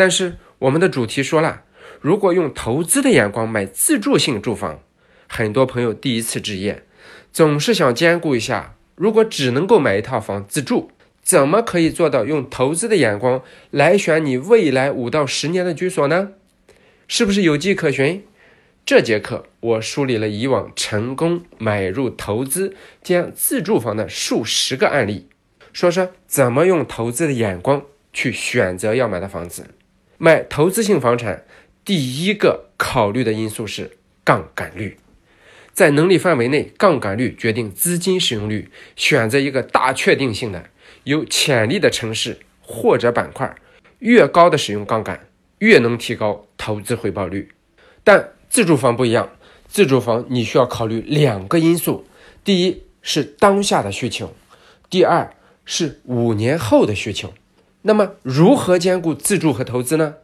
但是我们的主题说了，如果用投资的眼光买自住性住房，很多朋友第一次置业，总是想兼顾一下。如果只能够买一套房自住，怎么可以做到用投资的眼光来选你未来五到十年的居所呢？是不是有迹可循？这节课我梳理了以往成功买入投资兼自住房的数十个案例，说说怎么用投资的眼光去选择要买的房子。买投资性房产，第一个考虑的因素是杠杆率。在能力范围内，杠杆率决定资金使用率。选择一个大确定性的、有潜力的城市或者板块，越高的使用杠杆，越能提高投资回报率。但自住房不一样，自住房你需要考虑两个因素：第一是当下的需求，第二是五年后的需求。那么，如何兼顾自住和投资呢？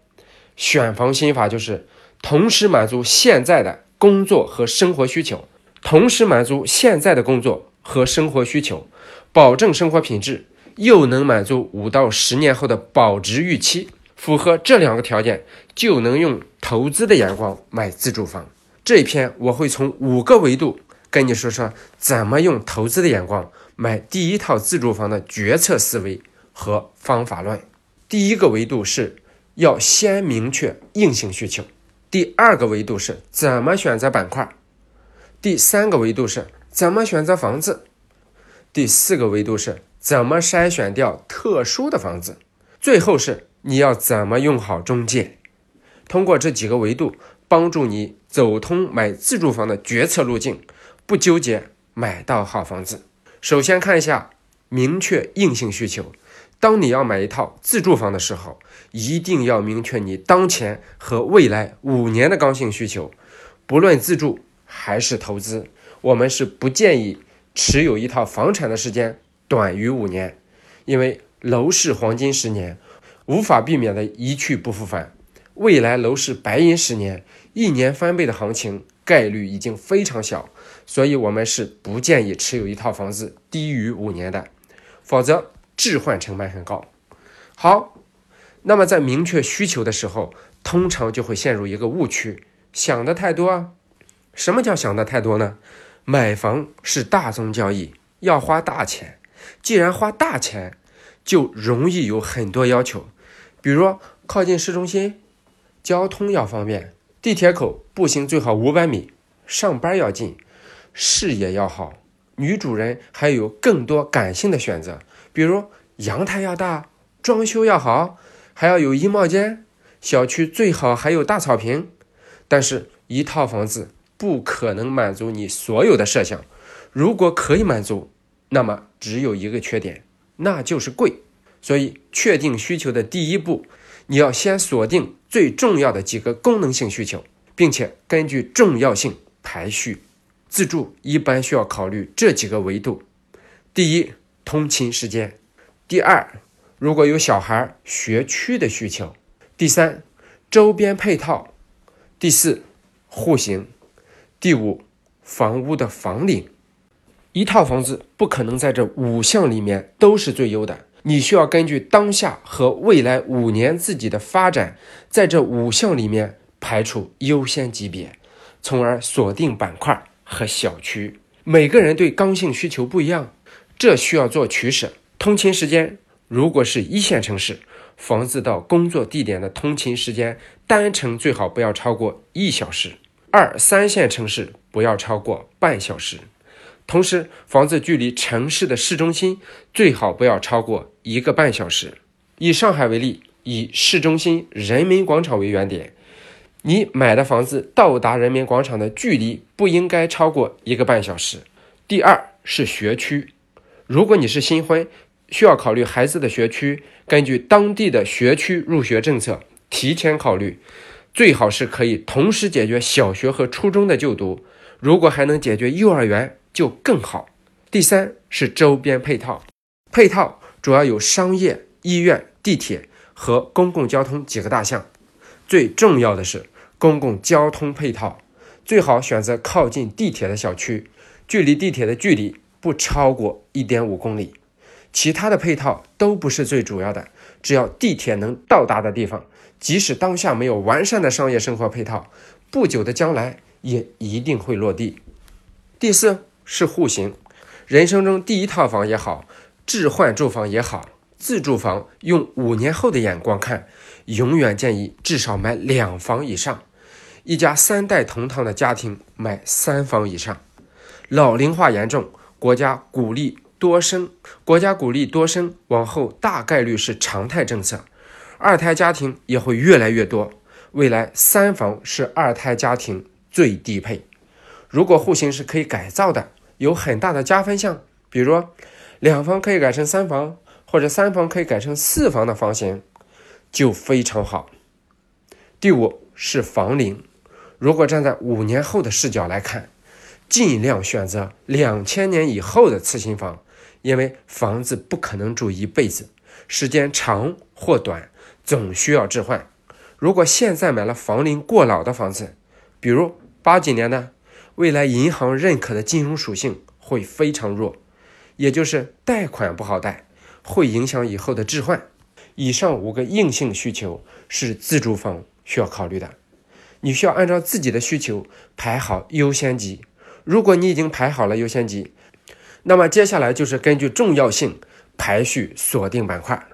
选房心法就是同时满足现在的。工作和生活需求，同时满足现在的工作和生活需求，保证生活品质，又能满足五到十年后的保值预期，符合这两个条件，就能用投资的眼光买自住房。这一篇我会从五个维度跟你说说，怎么用投资的眼光买第一套自住房的决策思维和方法论。第一个维度是要先明确硬性需求。第二个维度是怎么选择板块，第三个维度是怎么选择房子，第四个维度是怎么筛选掉特殊的房子，最后是你要怎么用好中介。通过这几个维度，帮助你走通买自住房的决策路径，不纠结买到好房子。首先看一下明确硬性需求。当你要买一套自住房的时候，一定要明确你当前和未来五年的刚性需求。不论自住还是投资，我们是不建议持有一套房产的时间短于五年，因为楼市黄金十年无法避免的一去不复返。未来楼市白银十年，一年翻倍的行情概率已经非常小，所以我们是不建议持有一套房子低于五年的，否则。置换成本很高。好，那么在明确需求的时候，通常就会陷入一个误区，想的太多。什么叫想的太多呢？买房是大宗交易，要花大钱。既然花大钱，就容易有很多要求，比如靠近市中心，交通要方便，地铁口步行最好五百米，上班要近，视野要好。女主人还有更多感性的选择。比如阳台要大，装修要好，还要有衣帽间，小区最好还有大草坪。但是，一套房子不可能满足你所有的设想。如果可以满足，那么只有一个缺点，那就是贵。所以，确定需求的第一步，你要先锁定最重要的几个功能性需求，并且根据重要性排序。自住一般需要考虑这几个维度：第一。通勤时间，第二，如果有小孩学区的需求，第三，周边配套，第四，户型，第五，房屋的房龄。一套房子不可能在这五项里面都是最优的，你需要根据当下和未来五年自己的发展，在这五项里面排除优先级别，从而锁定板块和小区。每个人对刚性需求不一样。这需要做取舍。通勤时间，如果是一线城市，房子到工作地点的通勤时间单程最好不要超过一小时；二三线城市不要超过半小时。同时，房子距离城市的市中心最好不要超过一个半小时。以上海为例，以市中心人民广场为原点，你买的房子到达人民广场的距离不应该超过一个半小时。第二是学区。如果你是新婚，需要考虑孩子的学区，根据当地的学区入学政策提前考虑，最好是可以同时解决小学和初中的就读。如果还能解决幼儿园就更好。第三是周边配套，配套主要有商业、医院、地铁和公共交通几个大项。最重要的是公共交通配套，最好选择靠近地铁的小区，距离地铁的距离。不超过一点五公里，其他的配套都不是最主要的，只要地铁能到达的地方，即使当下没有完善的商业生活配套，不久的将来也一定会落地。第四是户型，人生中第一套房也好，置换住房也好，自住房用五年后的眼光看，永远建议至少买两房以上。一家三代同堂的家庭买三房以上。老龄化严重，国家鼓励多生，国家鼓励多生，往后大概率是常态政策。二胎家庭也会越来越多，未来三房是二胎家庭最低配。如果户型是可以改造的，有很大的加分项，比如两房可以改成三房，或者三房可以改成四房的房型，就非常好。第五是房龄。如果站在五年后的视角来看，尽量选择两千年以后的次新房，因为房子不可能住一辈子，时间长或短总需要置换。如果现在买了房龄过老的房子，比如八几年的，未来银行认可的金融属性会非常弱，也就是贷款不好贷，会影响以后的置换。以上五个硬性需求是自住房需要考虑的。你需要按照自己的需求排好优先级。如果你已经排好了优先级，那么接下来就是根据重要性排序锁定板块。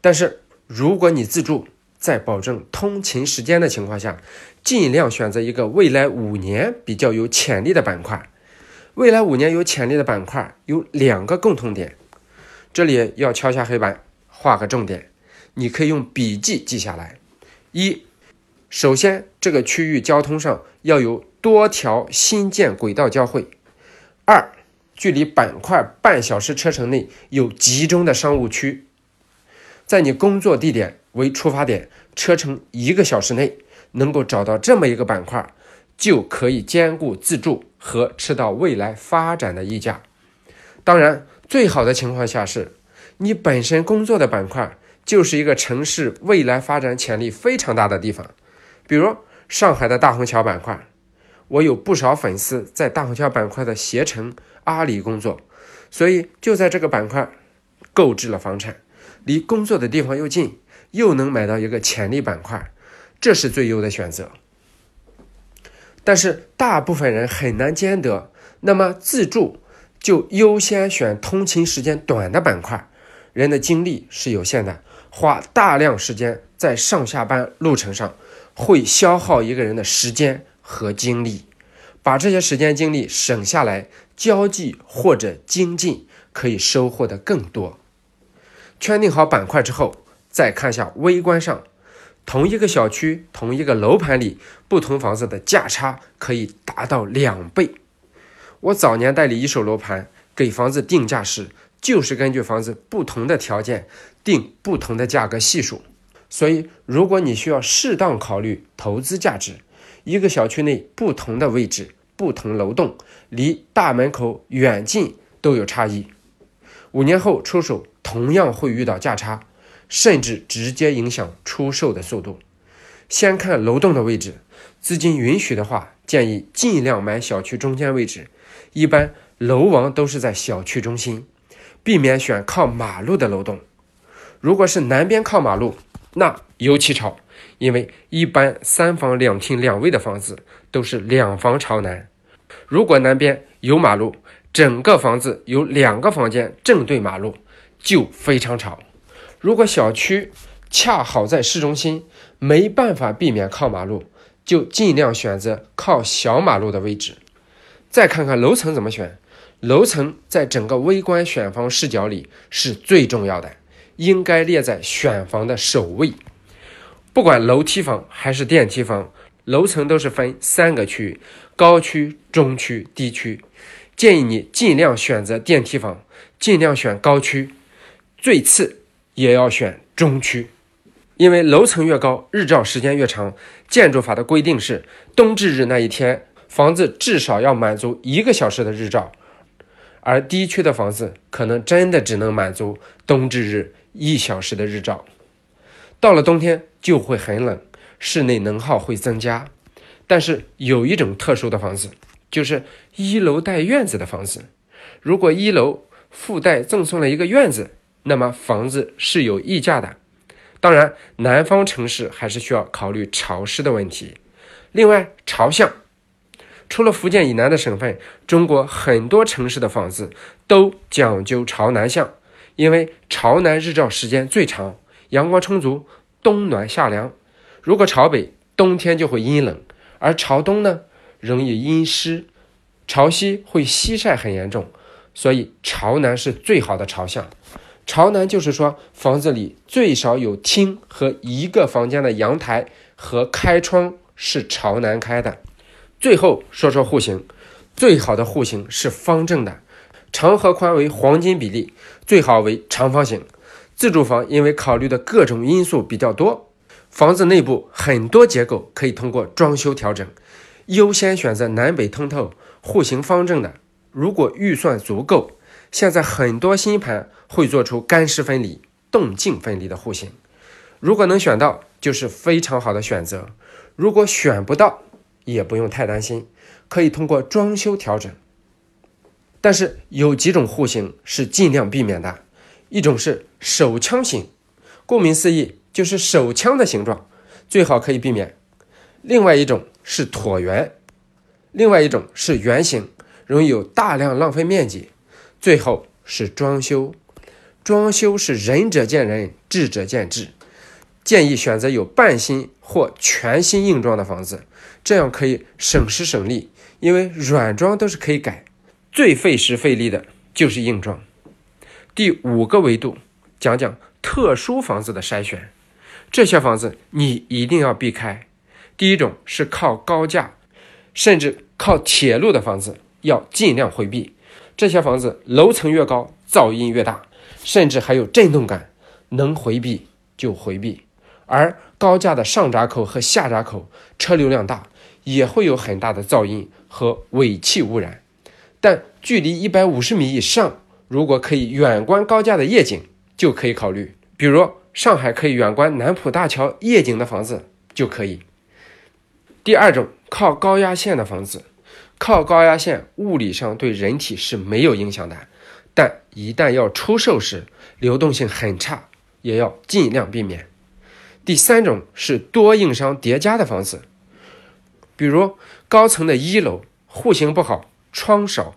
但是如果你自住，在保证通勤时间的情况下，尽量选择一个未来五年比较有潜力的板块。未来五年有潜力的板块有两个共同点，这里要敲下黑板，画个重点，你可以用笔记记下来。一首先，这个区域交通上要有多条新建轨道交汇。二，距离板块半小时车程内有集中的商务区，在你工作地点为出发点，车程一个小时内能够找到这么一个板块，就可以兼顾自住和吃到未来发展的溢价。当然，最好的情况下是你本身工作的板块就是一个城市未来发展潜力非常大的地方。比如上海的大虹桥板块，我有不少粉丝在大虹桥板块的携程、阿里工作，所以就在这个板块购置了房产，离工作的地方又近，又能买到一个潜力板块，这是最优的选择。但是大部分人很难兼得，那么自住就优先选通勤时间短的板块。人的精力是有限的，花大量时间在上下班路程上。会消耗一个人的时间和精力，把这些时间精力省下来，交际或者精进，可以收获的更多。圈定好板块之后，再看下微观上，同一个小区、同一个楼盘里，不同房子的价差可以达到两倍。我早年代理一手楼盘，给房子定价时，就是根据房子不同的条件定不同的价格系数。所以，如果你需要适当考虑投资价值，一个小区内不同的位置、不同楼栋、离大门口远近都有差异，五年后出手同样会遇到价差，甚至直接影响出售的速度。先看楼栋的位置，资金允许的话，建议尽量买小区中间位置，一般楼王都是在小区中心，避免选靠马路的楼栋。如果是南边靠马路，那尤其吵，因为一般三房两厅两卫的房子都是两房朝南。如果南边有马路，整个房子有两个房间正对马路，就非常吵。如果小区恰好在市中心，没办法避免靠马路，就尽量选择靠小马路的位置。再看看楼层怎么选，楼层在整个微观选房视角里是最重要的。应该列在选房的首位。不管楼梯房还是电梯房，楼层都是分三个区域：高区、中区、低区。建议你尽量选择电梯房，尽量选高区，最次也要选中区。因为楼层越高，日照时间越长。建筑法的规定是，冬至日那一天，房子至少要满足一个小时的日照，而低区的房子可能真的只能满足冬至日。一小时的日照，到了冬天就会很冷，室内能耗会增加。但是有一种特殊的房子，就是一楼带院子的房子。如果一楼附带赠送了一个院子，那么房子是有溢价的。当然，南方城市还是需要考虑潮湿的问题。另外，朝向，除了福建以南的省份，中国很多城市的房子都讲究朝南向，因为朝南日照时间最长，阳光充足，冬暖夏凉。如果朝北，冬天就会阴冷，而朝东呢，容易阴湿，朝西会西晒很严重。所以朝南是最好的朝向。朝南就是说，房子里最少有厅和一个房间的阳台和开窗是朝南开的。最后说说户型，最好的户型是方正的，长和宽为黄金比例，最好为长方形。自住房因为考虑的各种因素比较多，房子内部很多结构可以通过装修调整，优先选择南北通透、户型方正的。如果预算足够，现在很多新盘会做出干湿分离、动静分离的户型。如果能选到，就是非常好的选择；如果选不到，也不用太担心，可以通过装修调整。但是有几种户型是尽量避免的，一种是手枪型，顾名思义就是手枪的形状，最好可以避免；另外一种是椭圆，另外一种是圆形。容易有大量浪费面积，最后是装修。装修是仁者见仁，智者见智。建议选择有半新或全新硬装的房子，这样可以省时省力。因为软装都是可以改，最费时费力的就是硬装。第五个维度讲讲特殊房子的筛选，这些房子你一定要避开。第一种是靠高架，甚至靠铁路的房子。要尽量回避这些房子，楼层越高，噪音越大，甚至还有震动感。能回避就回避。而高架的上闸口和下闸口车流量大，也会有很大的噪音和尾气污染。但距离一百五十米以上，如果可以远观高架的夜景，就可以考虑。比如上海可以远观南浦大桥夜景的房子就可以。第二种，靠高压线的房子。靠高压线，物理上对人体是没有影响的，但一旦要出售时，流动性很差，也要尽量避免。第三种是多硬伤叠加的房子，比如高层的一楼，户型不好，窗少，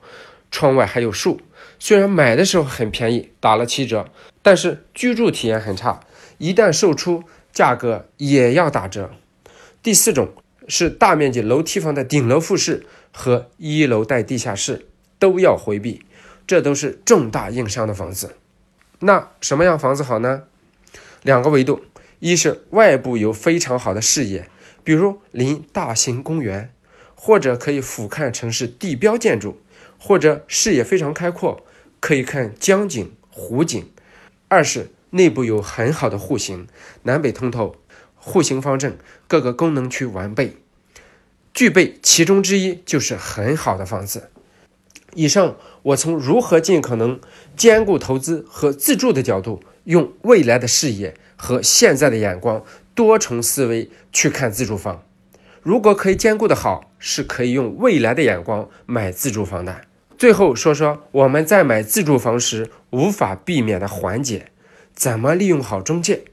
窗外还有树，虽然买的时候很便宜，打了七折，但是居住体验很差，一旦售出，价格也要打折。第四种是大面积楼梯房的顶楼复式。和一楼带地下室都要回避，这都是重大硬伤的房子。那什么样房子好呢？两个维度，一是外部有非常好的视野，比如临大型公园，或者可以俯瞰城市地标建筑，或者视野非常开阔，可以看江景、湖景。二是内部有很好的户型，南北通透，户型方正，各个功能区完备。具备其中之一就是很好的房子。以上我从如何尽可能兼顾投资和自住的角度，用未来的视野和现在的眼光，多重思维去看自住房。如果可以兼顾的好，是可以用未来的眼光买自住房的。最后说说我们在买自住房时无法避免的环节，怎么利用好中介。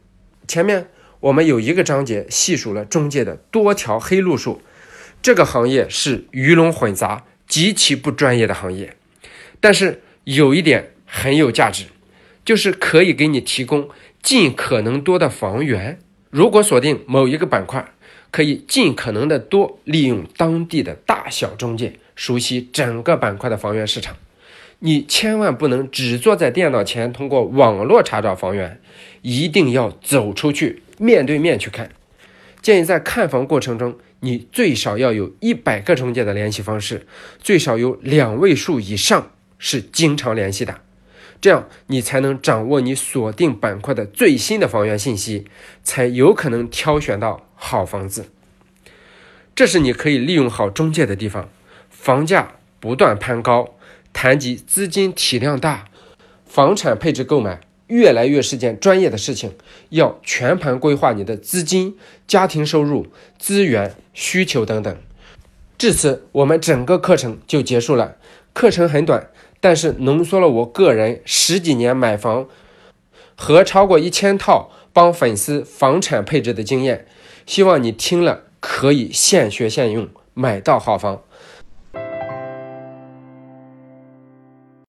前面我们有一个章节细数了中介的多条黑路数。这个行业是鱼龙混杂、极其不专业的行业，但是有一点很有价值，就是可以给你提供尽可能多的房源。如果锁定某一个板块，可以尽可能的多利用当地的大小中介，熟悉整个板块的房源市场。你千万不能只坐在电脑前通过网络查找房源，一定要走出去，面对面去看。建议在看房过程中。你最少要有一百个中介的联系方式，最少有两位数以上是经常联系的，这样你才能掌握你锁定板块的最新的房源信息，才有可能挑选到好房子。这是你可以利用好中介的地方。房价不断攀高，谈及资金体量大，房产配置购买。越来越是件专业的事情，要全盘规划你的资金、家庭收入、资源需求等等。至此，我们整个课程就结束了。课程很短，但是浓缩了我个人十几年买房和超过一千套帮粉丝房产配置的经验，希望你听了可以现学现用，买到好房。